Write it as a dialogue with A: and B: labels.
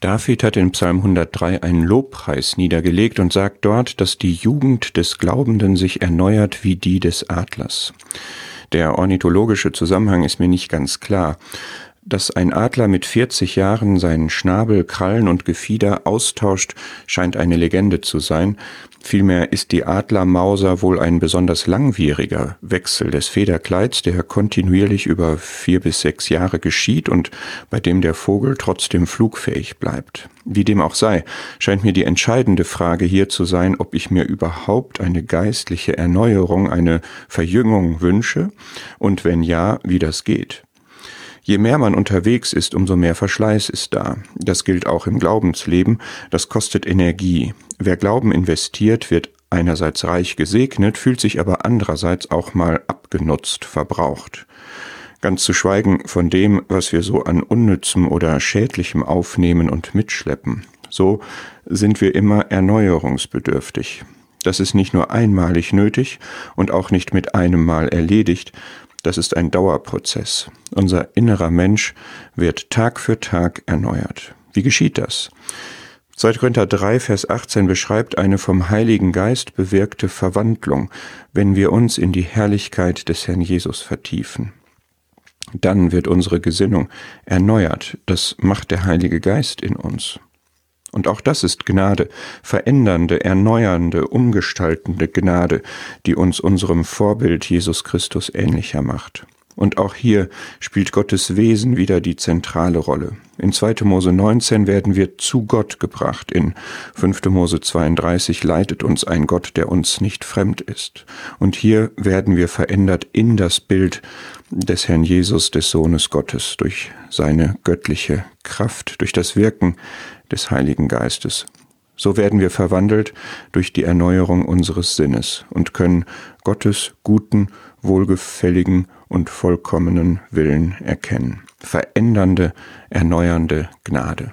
A: David hat in Psalm 103 einen Lobpreis niedergelegt und sagt dort, dass die Jugend des Glaubenden sich erneuert wie die des Adlers. Der ornithologische Zusammenhang ist mir nicht ganz klar. Dass ein Adler mit 40 Jahren seinen Schnabel, Krallen und Gefieder austauscht, scheint eine Legende zu sein. Vielmehr ist die Adlermauser wohl ein besonders langwieriger Wechsel des Federkleids, der kontinuierlich über vier bis sechs Jahre geschieht und bei dem der Vogel trotzdem flugfähig bleibt. Wie dem auch sei, scheint mir die entscheidende Frage hier zu sein, ob ich mir überhaupt eine geistliche Erneuerung, eine Verjüngung wünsche und wenn ja, wie das geht. Je mehr man unterwegs ist, umso mehr Verschleiß ist da. Das gilt auch im Glaubensleben. Das kostet Energie. Wer Glauben investiert, wird einerseits reich gesegnet, fühlt sich aber andererseits auch mal abgenutzt, verbraucht. Ganz zu schweigen von dem, was wir so an unnützem oder schädlichem aufnehmen und mitschleppen. So sind wir immer erneuerungsbedürftig. Das ist nicht nur einmalig nötig und auch nicht mit einem Mal erledigt, das ist ein Dauerprozess. Unser innerer Mensch wird Tag für Tag erneuert. Wie geschieht das? 2. Korinther 3, Vers 18 beschreibt eine vom Heiligen Geist bewirkte Verwandlung, wenn wir uns in die Herrlichkeit des Herrn Jesus vertiefen. Dann wird unsere Gesinnung erneuert. Das macht der Heilige Geist in uns. Und auch das ist Gnade, verändernde, erneuernde, umgestaltende Gnade, die uns unserem Vorbild Jesus Christus ähnlicher macht. Und auch hier spielt Gottes Wesen wieder die zentrale Rolle. In 2. Mose 19 werden wir zu Gott gebracht. In 5. Mose 32 leitet uns ein Gott, der uns nicht fremd ist. Und hier werden wir verändert in das Bild des Herrn Jesus, des Sohnes Gottes, durch seine göttliche Kraft, durch das Wirken des Heiligen Geistes. So werden wir verwandelt durch die Erneuerung unseres Sinnes und können Gottes guten, wohlgefälligen und vollkommenen Willen erkennen. Verändernde, erneuernde Gnade.